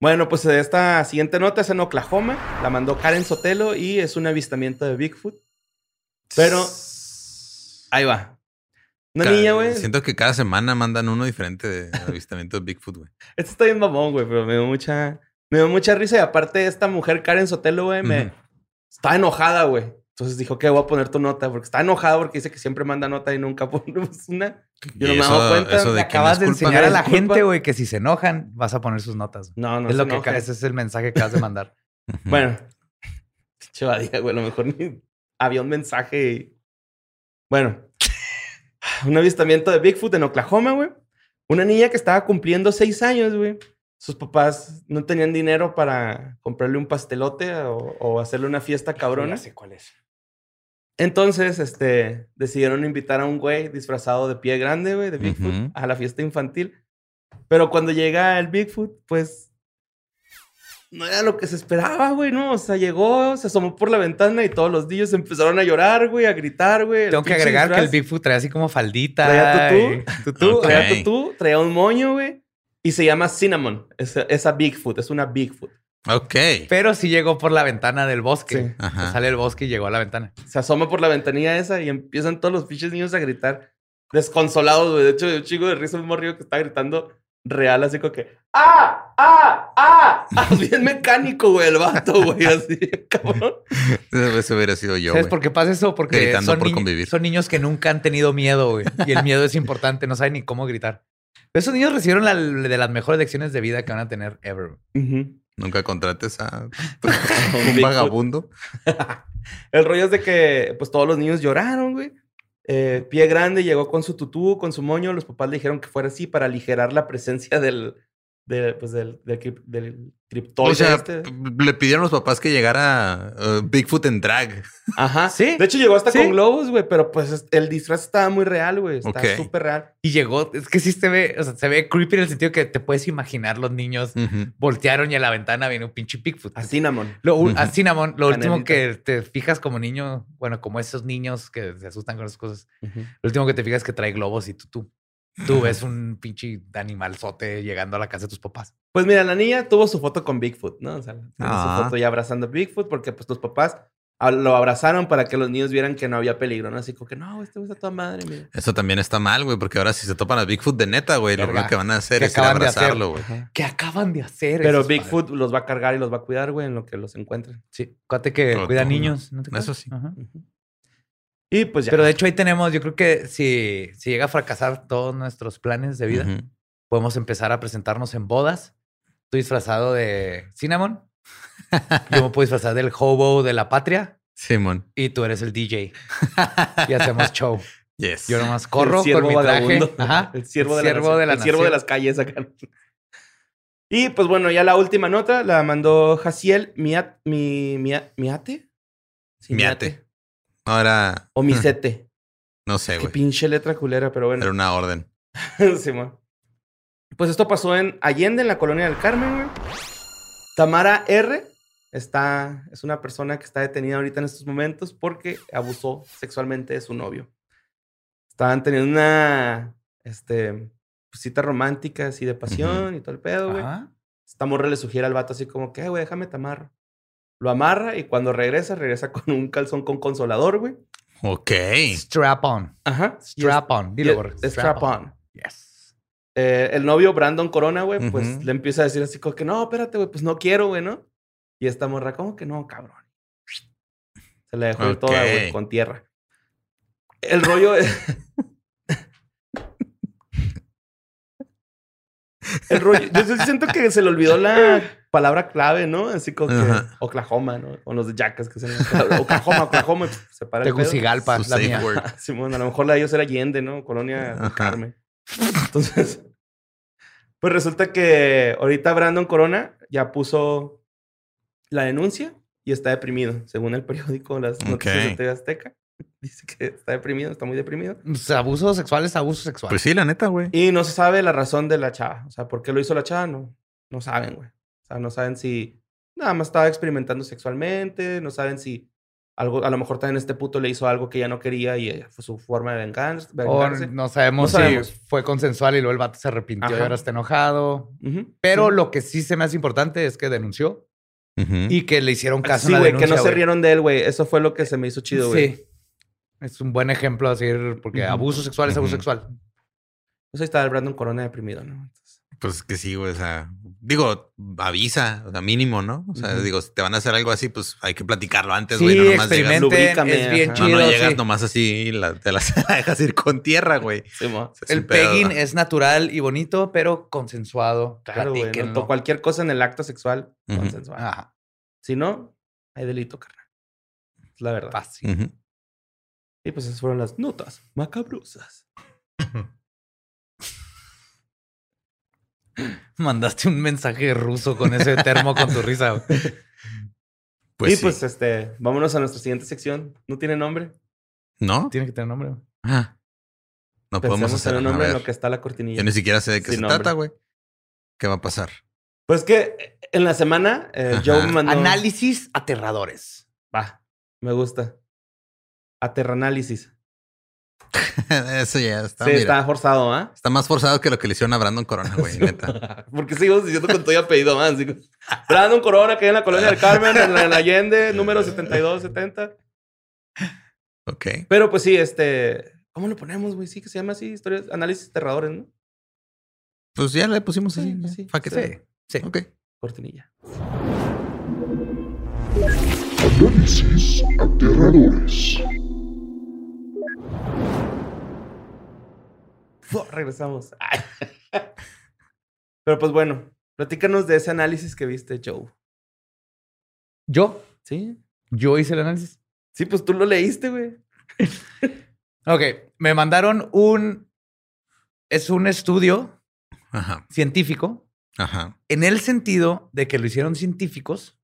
Bueno, pues esta siguiente nota es en Oklahoma. La mandó Karen Sotelo y es un avistamiento de Bigfoot. Pero ahí va. Una niña, güey. Siento que cada semana mandan uno diferente de avistamiento de Bigfoot, güey. (laughs) Esto está bien mamón, güey, pero me dio mucha, me dio mucha risa. Y aparte, esta mujer, Karen Sotelo, güey, me está enojada, güey. Entonces dijo que voy a poner tu nota, porque está enojada porque dice que siempre manda nota y nunca (laughs) ponemos una. Yo no me dado cuenta. eso de acabas de enseñar a la gente, güey, que si se enojan, vas a poner sus notas. No, no es lo que ese es el mensaje que acabas de mandar. (laughs) Bueno, (laughs) chavadía, güey, a lo mejor ni había un mensaje. y- Bueno, (sighs) un avistamiento de Bigfoot en Oklahoma, güey. Una niña que estaba cumpliendo seis años, güey. Sus papás no tenían dinero para comprarle un pastelote o, o hacerle una fiesta cabrona. Ya sé cuál es. Entonces, este, decidieron invitar a un güey disfrazado de pie grande, güey, de Bigfoot, a la fiesta infantil. Pero cuando llega el Bigfoot, pues, no era lo que se esperaba, güey, ¿no? O sea, llegó, se asomó por la ventana y todos los niños empezaron a llorar, güey, a gritar, güey. Tengo que agregar que el Bigfoot traía así como faldita. Traía y- tutú. Ok. Traía tutú, traía un moño, güey, y se llama Cinnamon. Esa, esa Bigfoot, es una Bigfoot. Ok. Pero sí llegó por la ventana del bosque. Sí. Ajá. Sale el bosque y llegó a la ventana. se asoma por la ventanilla esa y empiezan todos los pinches niños a gritar desconsolados, güey. De hecho, un chico de risa un morrillo que está gritando real, así como que ¡Ah! ¡Ah! ¡Ah! ah (laughs) bien mecánico, güey, el vato, güey, así, (laughs) cabrón. Eso hubiera sido yo, ¿Sabes güey. por qué pasa eso? Porque Gritando son, por niños- convivir. son niños que nunca han tenido miedo, güey. Y el miedo es importante, no saben ni cómo gritar. Esos niños recibieron la, de las mejores lecciones de vida que van a tener ever. Ujú. Nunca contrates a (laughs) un vagabundo. (laughs) El rollo es de que, pues, todos los niños lloraron, güey. Eh, pie grande llegó con su tutú, con su moño. Los papás le dijeron que fuera así para aligerar la presencia del, de, pues, del, del, crip- del criptoide O sea, este. le pidieron a los papás que llegara uh, Bigfoot en drag. Ajá. Sí. De hecho, llegó hasta Sí. con globos, güey, pero pues es- el disfraz estaba muy real, güey. Está súper real. Y llegó, es que sí se ve, o sea, se ve creepy en el sentido que te puedes imaginar los niños voltearon y a la ventana viene un pinche Bigfoot. A Cinnamon. Lo, u- Ujú. a Cinnamon, lo último que te fijas como niño, bueno, como esos niños que se asustan con esas cosas, lo último que te fijas es que trae globos y tú, tú, tú ves un pinche animalzote llegando a la casa de tus papás. Pues mira, la niña tuvo su foto con Bigfoot, ¿no? O sea, tiene Ah. su foto ya abrazando a Bigfoot porque pues los papás lo abrazaron para que los niños vieran que no había peligro, ¿no? Así como que no, este güey está toda madre, mira. Eso también está mal, güey, porque ahora si se topan a Bigfoot de neta, güey, lo único que van a hacer ¿Qué es ir a abrazarlo, güey. ¿Qué acaban de hacer? Pero Bigfoot padres? los va a cargar y los va a cuidar, güey, en lo que los encuentren. Sí, cuate que Pero cuida tú- niños. ¿no te eso sí. Ajá. Y pues ya. Pero de hecho ahí tenemos, yo creo que si, si llega a fracasar todos nuestros planes de vida, podemos empezar a presentarnos en bodas. Estoy disfrazado de Cinnamon. Yo me puedo disfrazar del hobo de la patria Simón. y tú eres el DJ. Y hacemos show. Yes. Yo nomás corro El con mi traje. Ajá. (laughs) El siervo de la, de la El siervo de las calles acá. Y pues bueno, ya la última nota la mandó Jaciel Miat, mi, Mia- Miate. Sí, Miate. No era. O Misete. (laughs) No sé, Qué güey. pinche letra culera, pero bueno. Era una orden. (laughs) Simón. Pues esto pasó en Allende, en la colonia del Carmen, güey. Tamara R. Está, es una persona que está detenida ahorita en estos momentos porque abusó sexualmente de su novio. Estaban teniendo una, este, pues, cita romántica, así de pasión y todo el pedo, güey. Esta morra le sugiere al vato así como que, "Ay, güey, déjame te amarro. Lo amarra y cuando regresa, regresa con un calzón con consolador, güey. Ok. Strap on. Ajá. Strap on. Dilo, Borre. Strap on. Yes. Eh, el novio Brandon Corona, güey, pues le empieza a decir así como que no, espérate, güey, pues no quiero, güey, ¿no? Y esta morra, ¿cómo que no, cabrón? Se la dejó toda, güey, con tierra. El rollo es. (laughs) El rollo. Yo siento que se le olvidó la palabra clave, ¿no? Así como que Ajá. Oklahoma, ¿no? Con los de Jackas que se Oklahoma, Oklahoma, y pff, se para el. Tegucigalpa, la mía. Simón, (laughs) a lo mejor la de ellos era Allende, ¿no? Colonia Ajá. Carmen. Entonces, pues resulta que ahorita Brandon Corona ya puso la denuncia y está deprimido, según el periódico Las Noticias de. TV Azteca. (laughs) Dice que está deprimido, está muy deprimido. Pues, abuso sexual es abuso sexual. Pues sí, la neta, güey. Y no se sabe la razón de la chava. O sea, ¿por qué lo hizo la chava? No, no saben, güey. Sea, no saben si nada más estaba experimentando sexualmente, no saben si algo, a lo mejor también este puto le hizo algo que ella no quería y ella fue su forma de venganza- o vengarse. no sabemos, No sabemos. si fue consensual y luego el vato se arrepintió y Ajá. ahora está enojado. Ujú, Pero sí. lo que sí se me hace importante es que denunció Ujú. y que le hicieron caso Sí, la güey, que no se rieron de él, güey. Eso fue lo que se me hizo chido, güey. Sí. Es un buen ejemplo así, porque Ujú. abuso sexual es abuso sexual. Pues ahí está el Brandon Corona deprimido, ¿no? Entonces, Pues que sí, güey. O sea, digo, avisa, o sea, mínimo, ¿no? O sea, digo, si te van a hacer algo así, pues hay que platicarlo antes, Sí, güey. no nomás llegas, es bien ajá. no, chido. no llegas sí. nomás así y la- te las (laughs) dejas ir con tierra, güey. sí, mo. Es El pedo, pegging ¿no? es natural y bonito, pero consensuado. Claro, güey. Cualquier cosa en el acto sexual, Ujú. consensual. Ajá, Si no, hay delito, carnal. Es la verdad. fácil. Y pues esas fueron las notas macabrosas. Mandaste un mensaje ruso con ese termo con tu risa. güey. Pues sí. pues este, vámonos a nuestra siguiente sección. ¿No tiene nombre? ¿No? Tiene que tener nombre. güey. Ah. No podemos hacer un nombre en lo que está la cortinilla. Yo ni siquiera sé de qué Sin se nombre. trata, güey. ¿Qué va a pasar? Pues que en la semana eh. Joe me mandó... Análisis aterradores. Va, me gusta. Aterranálisis. (laughs) Eso ya está. sí, mira. está forzado, ¿ah? Está más forzado que lo que le hicieron a Brandon Corona, güey, neta. (laughs) Porque sigo diciendo con todo apellido más. Brandon Corona, que hay en la colonia del Carmen, en la, en la Allende, (laughs) número 7270. Ok. Pero pues sí, este... ¿Cómo lo ponemos, güey? Sí, que se llama así, historias, análisis aterradores, ¿no? Pues ya le pusimos así. Sí, ya. sí, it. sí. Sí. Ok. Cortinilla. Análisis aterradores. Fu- (laughs) Regresamos. Ay. (laughs) Pero pues bueno, platícanos de ese análisis que viste, Joe. Yo, ¿Sí? yo hice el análisis. Sí, pues tú lo leíste, güey. (laughs) Ok, me mandaron un. Es un estudio Ajá. científico Ajá. en el sentido de que lo hicieron científicos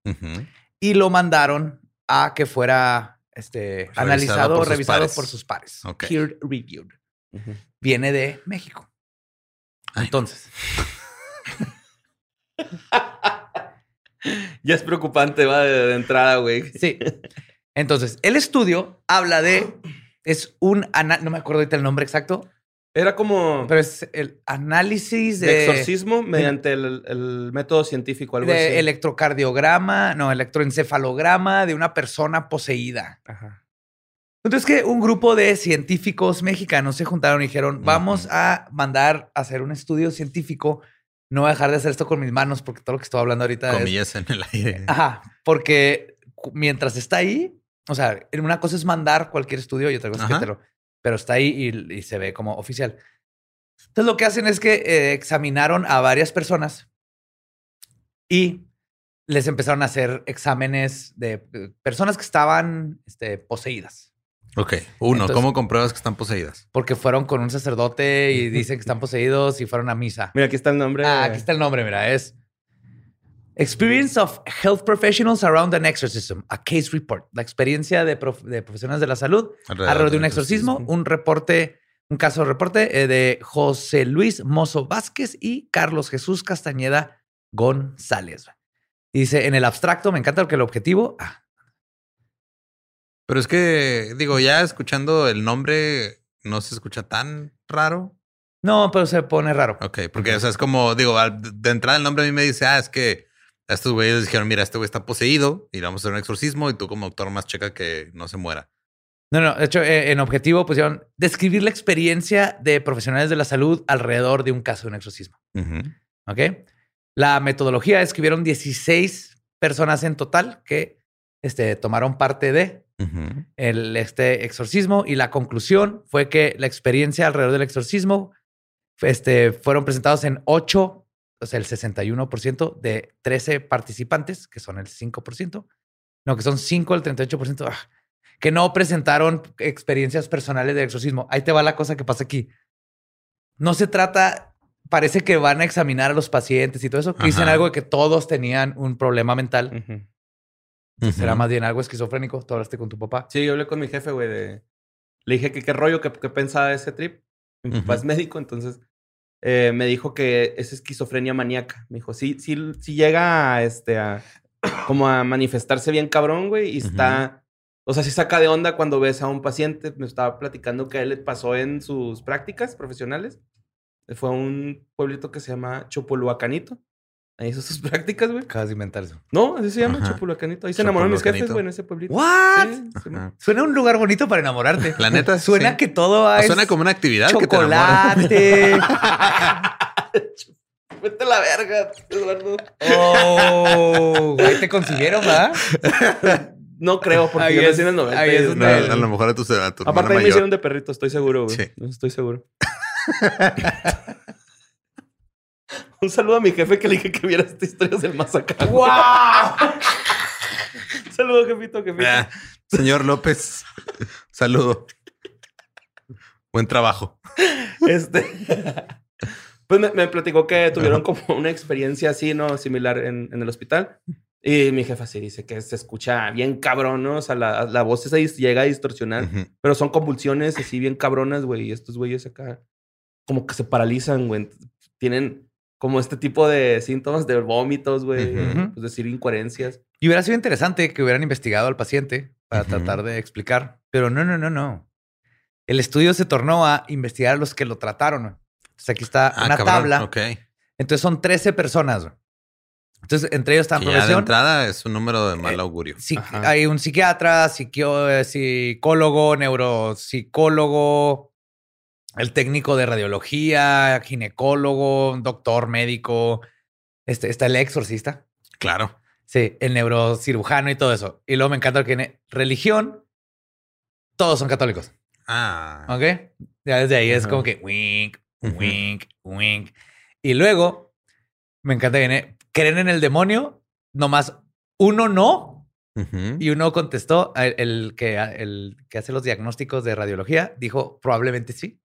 y lo mandaron a que fuera este, analizado, por sus revisado pares. por sus pares. Ok. Peer reviewed. Viene de México. Entonces, (laughs) Ya es preocupante, va, de, de entrada, güey. sí. Entonces, el estudio habla de. Es un. No me acuerdo ahorita el nombre exacto, Era como pero es el análisis de. de exorcismo mediante el, el método científico, algo de así. electrocardiograma, no, electroencefalograma de una persona poseída. Ajá. Entonces que un grupo de científicos mexicanos se juntaron y dijeron, vamos a mandar a hacer un estudio científico. No voy a dejar de hacer esto con mis manos porque todo lo que estoy hablando ahorita es... Comillas en el aire. (laughs) Ajá, porque mientras está ahí, o sea, una cosa es mandar cualquier estudio y otra cosa es que te lo... Pero está ahí y, y se ve como oficial. Entonces lo que hacen es que eh, examinaron a varias personas y les empezaron a hacer exámenes de eh, personas que estaban este, poseídas. Ok. Uno, Entonces- ¿cómo compruebas que están poseídas? Porque fueron con un sacerdote y dicen que están poseídos y fueron a misa. Mira, aquí está el nombre. Ah, aquí está el nombre, mira, es Experience of Health Professionals Around an Exorcism, a Case Report. La experiencia de, prof- de profesionales de la salud alrededor de un exorcismo, un reporte, un caso de reporte eh, de José Luis Mozo Vázquez y Carlos Jesús Castañeda González. Y dice, en el abstracto, me encanta porque el objetivo, ah, Pero es que, digo, ya escuchando el nombre, no se escucha tan raro. no, pero se pone raro. Ok, porque, o sea, es como, digo, de entrada el nombre a mí me dice, ah, es que a estos güeyes dijeron, mira, este güey está poseído y le vamos a hacer un exorcismo y tú como doctor más checa que no se muera. No, no, de hecho, eh, en objetivo pusieron describir la experiencia de profesionales de la salud alrededor de un caso de un exorcismo. Ujú. ¿Ok? La metodología escribieron 16 personas en total que este, tomaron parte de El, este exorcismo y la conclusión fue que la experiencia alrededor del exorcismo este, fueron presentados en ocho o sea, el 61% de 13 participantes, que son el 5%, no, que son 5 del 38%, ah, que no presentaron experiencias personales de exorcismo. Ahí te va la cosa que pasa aquí. No se trata, parece que van a examinar a los pacientes y todo eso, que dicen algo de que todos tenían un problema mental. Será más bien algo esquizofrénico. Tú hablaste con tu papá. Sí, yo hablé con mi jefe, güey, de... Le dije que qué rollo, que, que pensaba de ese trip. Mi papá Ujú. es médico, entonces eh, me dijo que es esquizofrenia maníaca. Me dijo, sí, sí, sí llega a, este, a, como a manifestarse bien cabrón, güey, y está... O sea, sí saca de onda cuando ves a un paciente. Me estaba platicando que a él le pasó en sus prácticas profesionales. Fue a un pueblito que se llama Chopoluacanito. Ahí hizo sus (laughs) prácticas, güey. Acabas de inventar eso. No, así se llama Ajá. Chopoluacanito. Ahí se enamoraron mis jefes, güey, en ese pueblito. ¿What? Sí. Suena un lugar bonito para enamorarte. La neta, (laughs) Suena sí. que todo es Suena como una actividad que te enamora. chocolate. (laughs) Vete a la verga, Eduardo. oh, ahí te consiguieron, ¿verdad? No creo, porque Ahí yo es- nací en el 90. ahí es No, a lo mejor a tu, a tu Aparte, ahí me mayor. hicieron de perrito, estoy seguro, güey. Sí. Estoy seguro. Un saludo a mi jefe que le dije que viera esta historia del más acá. ¡Wow! Un saludo, jefito, jefito. Ah, señor López, saludo. Buen trabajo. Este. (laughs) Pues me, me platicó que tuvieron como una experiencia así, ¿no? Similar en, en el hospital. Y mi jefa sí dice que se escucha bien cabrón, ¿no? O sea, la, la voz esa llega a distorsionar. Pero son convulsiones así bien cabronas, güey. Y estos güeyes acá como que se paralizan, güey. Tienen como este tipo de síntomas de vómitos, güey. Ujú. Pues decir incoherencias. Y hubiera sido interesante que hubieran investigado al paciente para tratar de explicar, pero no, no, no, no. El estudio se tornó a investigar a los que lo trataron. Entonces aquí está Ah, una cabrón, tabla. Ok. Entonces son 13 personas. Entonces entre ellos están de profesión. entrada es un número de mal Eh, augurio. Sí, Ajá. hay un psiquiatra, eh, psicólogo, neuropsicólogo, el técnico de radiología, ginecólogo, doctor, médico. Este, está el exorcista. Claro. Sí, el neurocirujano y todo eso. Y luego me encanta que tiene religión. Todos son católicos. Ah. ¿Ok? Ya desde ahí es como que wink, wink, wink. Y luego me encanta que viene, creen en el demonio, nomás uno no. Y uno contestó, el, el que, el que hace los diagnósticos de radiología, dijo probablemente sí.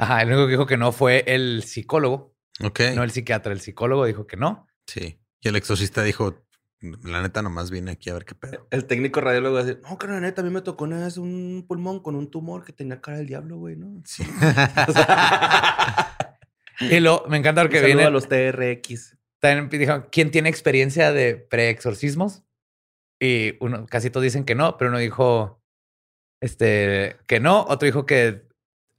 Ajá, el único que dijo que no fue el psicólogo, Ok. no el psiquiatra, el psicólogo dijo que no. Sí. Y el exorcista dijo, la neta nomás vine aquí a ver qué pedo. El técnico radiólogo va a decir, no, que la neta, a mí me tocó una vez un pulmón con un tumor que tenía cara del diablo, güey, ¿no? (laughs) Sí. Y luego me encanta porque viene, a los TRX. también dijo, ¿quién tiene experiencia de preexorcismos? Y uno, casi todos dicen que no, pero uno dijo, este, que no, otro dijo que,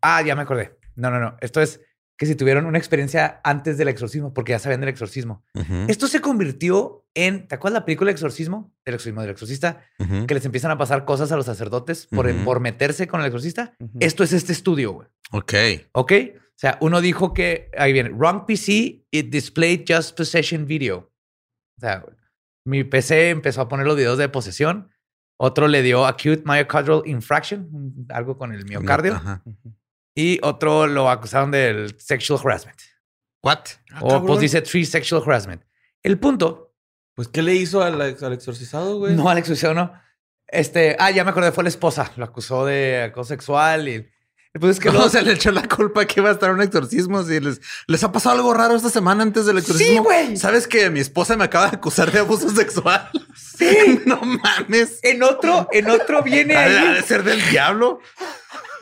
ah, ya me acordé. No, no, no, esto es que si tuvieron una experiencia antes del exorcismo, porque ya sabían del exorcismo. Esto se convirtió en, ¿te acuerdas la película Exorcismo? El exorcismo del exorcista, que les empiezan a pasar cosas a los sacerdotes por, por meterse con el exorcista. Esto es este estudio, güey. Ok. ¿Ok? O sea, uno dijo que, ahí viene, wrong PC, it displayed just possession video. O sea, mi PC empezó a poner los videos de posesión. Otro le dio acute myocardial infraction, algo con el miocardio. Ajá. Y otro lo acusaron del sexual harassment. What? o pues dice three sexual harassment. El punto, Pues, ¿qué le hizo al, al exorcizado, güey? no al exorcismo, no. Este, ah, ya me acordé, fue la esposa. Lo acusó de acoso sexual y... punto es que (laughs) luego- no se le echó la culpa que iba a estar un exorcismo. Si les, les ha pasado algo raro esta semana antes del exorcismo. güey. ¿Sabes que mi esposa me acaba de acusar de abuso (laughs) sexual? Sí. (laughs) no mames. En otro, en otro viene ¿Ha de, ha ahí. de ser del diablo?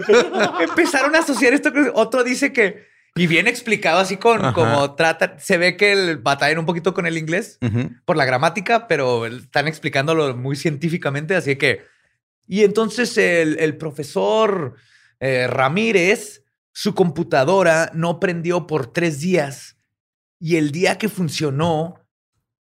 (laughs) Empezaron a asociar esto. con- Otro dice que, y bien explicado así con Ajá. como trata, se ve que el, batallan un poquito con el inglés por la gramática, pero están explicándolo muy científicamente. Así que, y entonces el, el profesor eh, Ramírez, su computadora no prendió por tres días y el día que funcionó,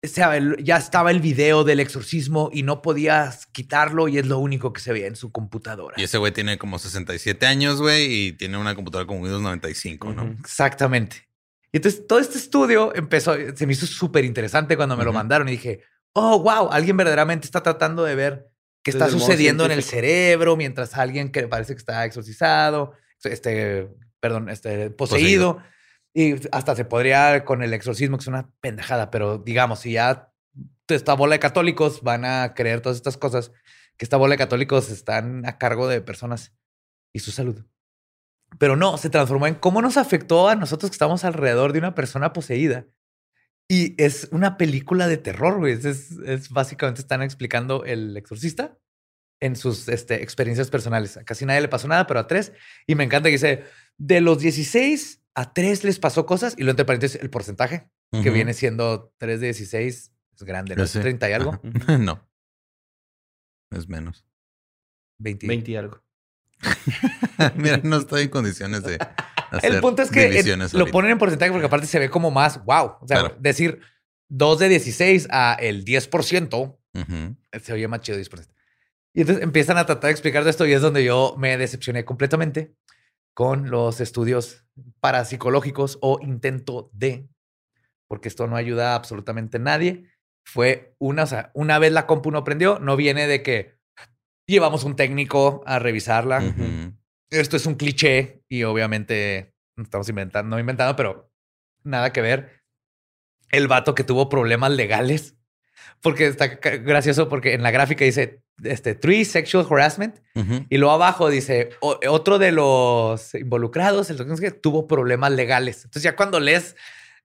ya estaba el video del exorcismo y no podías quitarlo y es lo único que se veía en su computadora. Y ese güey tiene como 67 años, güey, y tiene una computadora con Windows 95, ¿no? Exactamente. Y entonces todo este estudio empezó, se me hizo súper interesante cuando me lo mandaron y dije, oh, wow, alguien verdaderamente está tratando de ver qué está Desde sucediendo en el cerebro mientras alguien que parece que está exorcizado, este, perdón, este, poseído. Y hasta se podría con el exorcismo, que es una pendejada, pero digamos, si ya esta bola de católicos van a creer todas estas cosas, que esta bola de católicos están a cargo de personas y su salud. Pero no, se transformó en cómo nos afectó a nosotros que estamos alrededor de una persona poseída. Y es una película de terror, güey. Es, es básicamente están explicando el exorcista en sus este, experiencias personales. A casi nadie le pasó nada, pero a tres. Y me encanta que dice, de los 16 a tres les pasó cosas. Y lo entre paréntesis, el porcentaje, que viene siendo 3 de 16, es grande, ¿no? Es 30 y algo. (laughs) no. Es menos. 20. 20 y algo. (laughs) Mira, no estoy en condiciones de. (laughs) Hacer el punto es que lo ponen en porcentaje porque aparte se ve como más wow. O sea, decir 2 de 16 a el 10%, se oye más chido 10%. Y entonces empiezan a tratar de explicar de esto y es donde yo me decepcioné completamente con los estudios parapsicológicos o intento de, porque esto no ayuda a absolutamente nadie. Fue una, o sea, una vez la compu no prendió, no viene de que llevamos un técnico a revisarla. Esto es un cliché y obviamente no estamos inventando, no inventando, pero nada que ver. El vato que tuvo problemas legales, porque está gracioso porque en la gráfica dice este three sexual harassment y luego abajo dice otro de los involucrados, el que tuvo problemas legales. Entonces ya cuando lees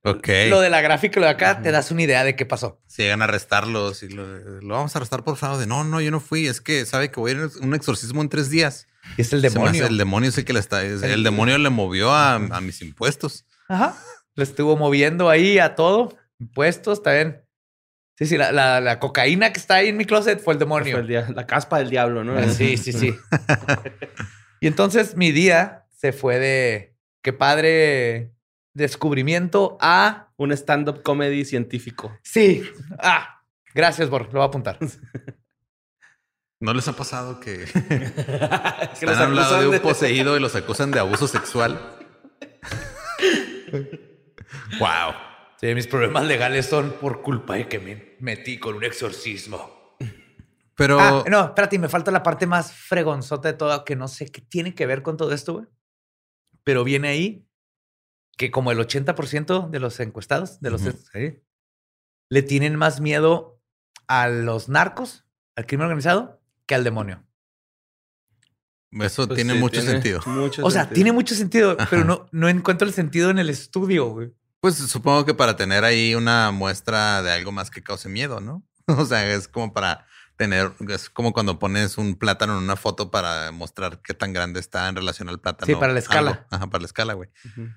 lo de la gráfica, lo de acá, te das una idea de qué pasó. Si llegan a arrestarlos y lo, vamos a arrestar por fraude. No, no, yo no fui. Es que sabe que voy a ir a un exorcismo en tres días. Y es el demonio. el demonio es el que le está. El, demonio le movió a, mis impuestos. Ajá. Le estuvo moviendo ahí a todo. Impuestos, también. Sí, sí, la, cocaína que está ahí en mi closet fue el demonio. Fue la caspa del diablo, ¿no? Sí, sí, sí. (laughs) y entonces mi día se fue de qué padre descubrimiento a un stand-up comedy científico. Sí. Ah, gracias, Bor. Lo voy a apuntar. (laughs) ¿No les ha pasado que, (laughs) están hablando de un poseído y los acusan de abuso sexual? wow. Sí, mis problemas legales son por culpa de que me metí con un exorcismo. Pero. Ah, no, espérate, me falta la parte más fregonzota de todo, que no sé qué tiene que ver con todo esto, güey. Pero viene ahí que como el 80% de los encuestados, de los le tienen más miedo a los narcos, al crimen organizado, que al demonio. Eso pues tiene mucho sentido. o sea, tiene mucho sentido, pero no, no encuentro el sentido en el estudio, güey. Pues supongo que para tener ahí una muestra de algo más que cause miedo, ¿no? (laughs) O sea, es como para tener, es como cuando pones un plátano en una foto para mostrar qué tan grande está en relación al plátano. Sí, para la escala. Ajá, para la escala, güey.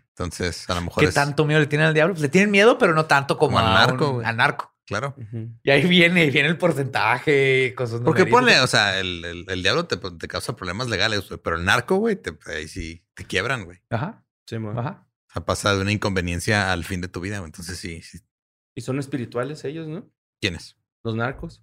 Entonces, a lo mejor. ¿Qué tanto miedo le tienen al diablo? Pues le tienen miedo, pero no tanto como, al narco. Al narco. Claro. Y ahí viene, viene el porcentaje, cosas Porque ponle, o sea, el, el, diablo te, te, causa problemas legales, pero el narco, güey, ahí sí te quiebran, güey. Ajá. Sí, Ajá. O sea, pasa de una inconveniencia al fin de tu vida, Entonces sí, sí. Y son espirituales ellos, ¿no? ¿Quiénes? Los narcos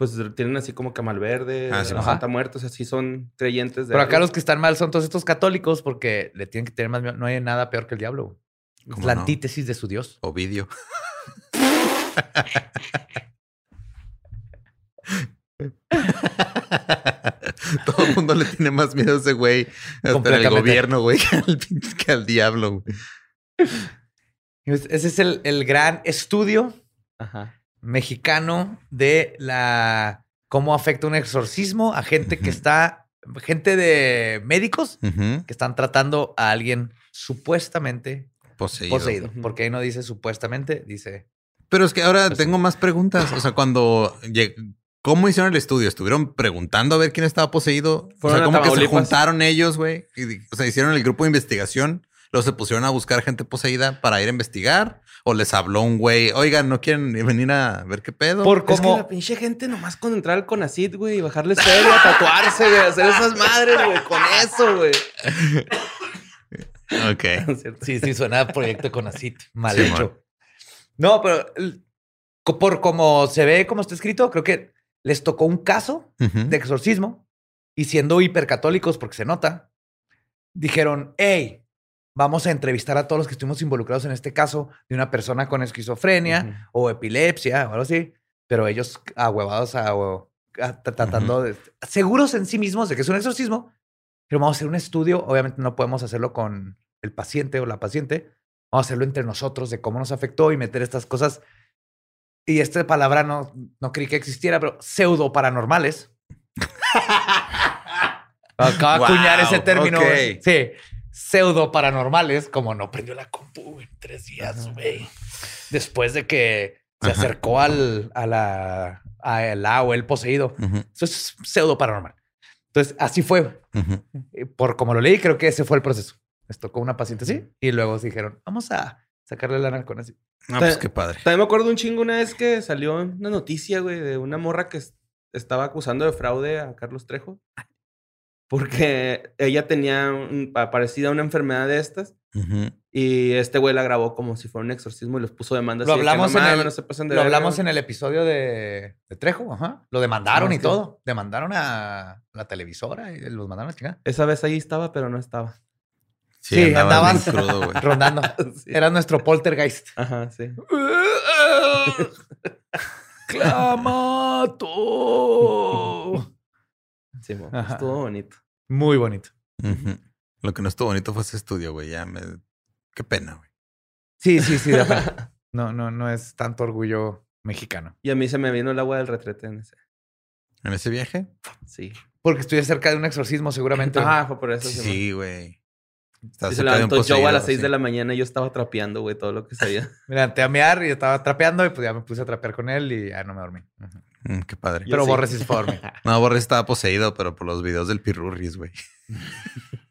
pues tienen así como que Malverde, ah, Santa Muertos, así son creyentes de. Pero acá los que están mal son todos estos católicos porque le tienen que tener más. No hay nada peor que el diablo. Es la antítesis de su Dios. Ovidio. (laughs) (laughs) (laughs) Todo el mundo le tiene más miedo a ese güey. Hasta el gobierno, güey, (laughs) que al, diablo. Ese es el, el gran estudio Ajá mexicano de la cómo afecta un exorcismo a gente que está, gente de médicos que están tratando a alguien supuestamente poseído. Porque ahí no dice supuestamente, dice. Pero es que ahora tengo más preguntas. O sea, cuando ¿Cómo hicieron el estudio? ¿Estuvieron preguntando a ver quién estaba poseído? O sea, ¿cómo que se juntaron ellos, güey? O sea, hicieron el grupo de investigación. Luego se pusieron a buscar gente poseída para ir a investigar. O les habló un güey, oigan, ¿no quieren venir a ver qué pedo? Por Es que la pinche gente nomás con entrar al Conacid, güey, y bajarles a tatuarse, güey, hacer esas madres, güey, con eso, güey. (laughs) ok. (laughs) sí, sí, suena a proyecto Conacid. Mal hecho. No, pero por como se ve, como está escrito, creo que les tocó un caso de exorcismo y siendo hipercatólicos, porque se nota, dijeron, hey, vamos a entrevistar a todos los que estuvimos involucrados en este caso de una persona con esquizofrenia o epilepsia o algo así, pero ellos ahuevados a, tratando de, seguros en sí mismos de que es un exorcismo, pero vamos a hacer un estudio, obviamente no podemos hacerlo con el paciente o la paciente, Vamos a hacerlo entre nosotros de cómo nos afectó y meter estas cosas. Y esta palabra no, no creí que existiera, pero pseudo paranormales. (laughs) Acaba de acuñar ese término. Sí, pseudo paranormales, como no prendió la compu en tres días, güey. Después de que se acercó al, a la, a el o el poseído. Eso es pseudo paranormal. Entonces, así fue. Por como lo leí, creo que ese fue el proceso. Les tocó una paciente así y luego dijeron, vamos a sacarle la con así. Ah, pues qué padre. También me acuerdo un chingo una vez que salió una noticia, güey, de una morra que estaba acusando de fraude a Carlos Trejo. Porque ella tenía parecida a una enfermedad de estas. Y este güey la grabó como si fuera un exorcismo y los puso demandas. Lo hablamos, en, el, lo hablamos en el episodio de, Trejo, ajá. Lo demandaron y todo. Demandaron a la televisora y los mandaron a chingar. Esa vez ahí estaba, pero no estaba. Sí, andaban (laughs) rondando. (laughs) Era nuestro poltergeist. Ajá, sí. (laughs) ¡Clamato! Sí, estuvo bonito. Muy bonito. Lo que no estuvo bonito fue ese estudio, güey. Ya me... Qué pena, güey. Sí, sí, sí. no, no, no es tanto orgullo mexicano. Y a mí se me vino el agua del retrete en ese. ¿En ese viaje? Sí. Porque estuve cerca de un exorcismo, seguramente. Ah, fue por eso. Sí, güey. Y se levantó Joe a las 6 de la mañana y yo estaba trapeando, güey, todo lo que sabía. (laughs) me levanté a mear y estaba trapeando y pues ya me puse a trapear con él y ya no me dormí. Mm, qué padre. Pero Borres sí se fue (laughs) No, Borres estaba poseído, pero por los videos del Pirurris, güey. (laughs)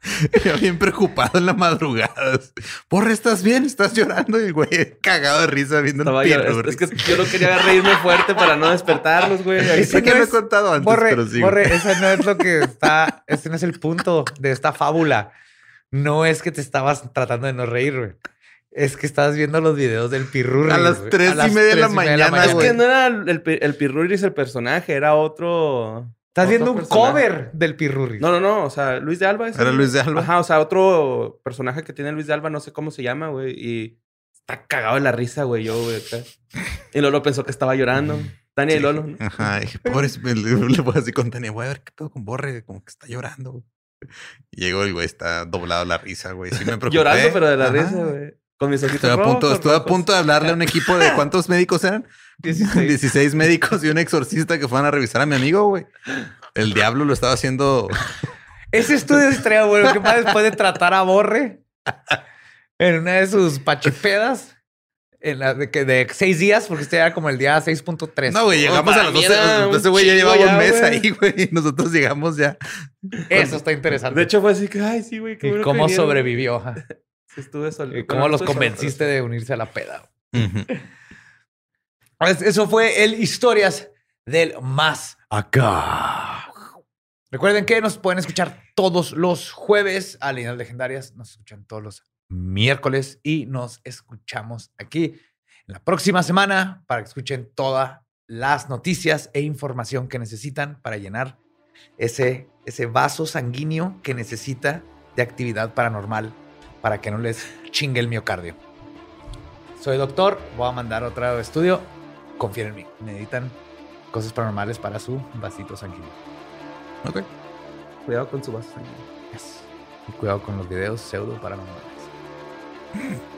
(laughs) Yo bien preocupado en la madrugada. Porra, ¿estás bien? ¿Estás llorando? Y el güey cagado de risa viendo el Es, que yo no quería reírme fuerte para no despertarlos, güey. Sé que lo he contado antes, borre, pero sí. Borre, ese no es lo que está... Ese no es el punto de esta fábula. No es que te estabas tratando de no reír, güey. Es que estabas viendo los videos del Pirurri. A las tres, y, media de la mañana. Es que no era el, el Pirurri es el personaje, era otro... Estás viendo un cover del Pirurri. No, no, no. O sea, Luis de Alba. Era Luis de Alba. Ajá, o sea, otro personaje que tiene Luis de Alba, no sé cómo se llama, güey. Y está cagado de la risa, güey, yo, güey. (laughs) Y Lolo pensó que estaba llorando. Tania y Lolo. Ajá, dije, pobre, le voy así con Tania, voy a ver qué pedo con Borre, como que está llorando. Y llegó el güey, está doblado la risa, güey. Sí me (laughs) preocupé. Llorando, pero de la risa, güey. Con mis ojitos estuve a punto, Estuve a punto de hablarle a un equipo de cuántos médicos eran. (laughs) 16. 16 médicos y un exorcista que fueran a revisar a mi amigo, güey. El diablo lo estaba haciendo. (laughs) Ese estudio estrella, güey. ¿Qué más después de tratar a Borre en una de sus pachipedas? En la de, que de seis días, porque este era como el día 6.3. No, güey, llegamos a las 12. Ese güey ya llevaba un mes ahí, güey. Y nosotros llegamos ya. Eso está interesante. De hecho, fue así que, ay, sí, güey. ¿Y cómo sobrevivió? Sí, estuve solo. ¿Y cómo los convenciste de unirse a la peda? Eso fue el Historias del Más Acá. Recuerden que nos pueden escuchar todos los jueves a Líneas Legendarias. Nos escuchan todos los miércoles y nos escuchamos aquí en la próxima semana para que escuchen todas las noticias e información que necesitan para llenar ese, ese vaso sanguíneo que necesita de actividad paranormal para que no les chingue el miocardio. Soy doctor, voy a mandar otro estudio. Confíen en mí. Necesitan cosas paranormales para su vasito sanguíneo. Ok. Cuidado con su vaso Y cuidado con los videos pseudo paranormales. (clears throat)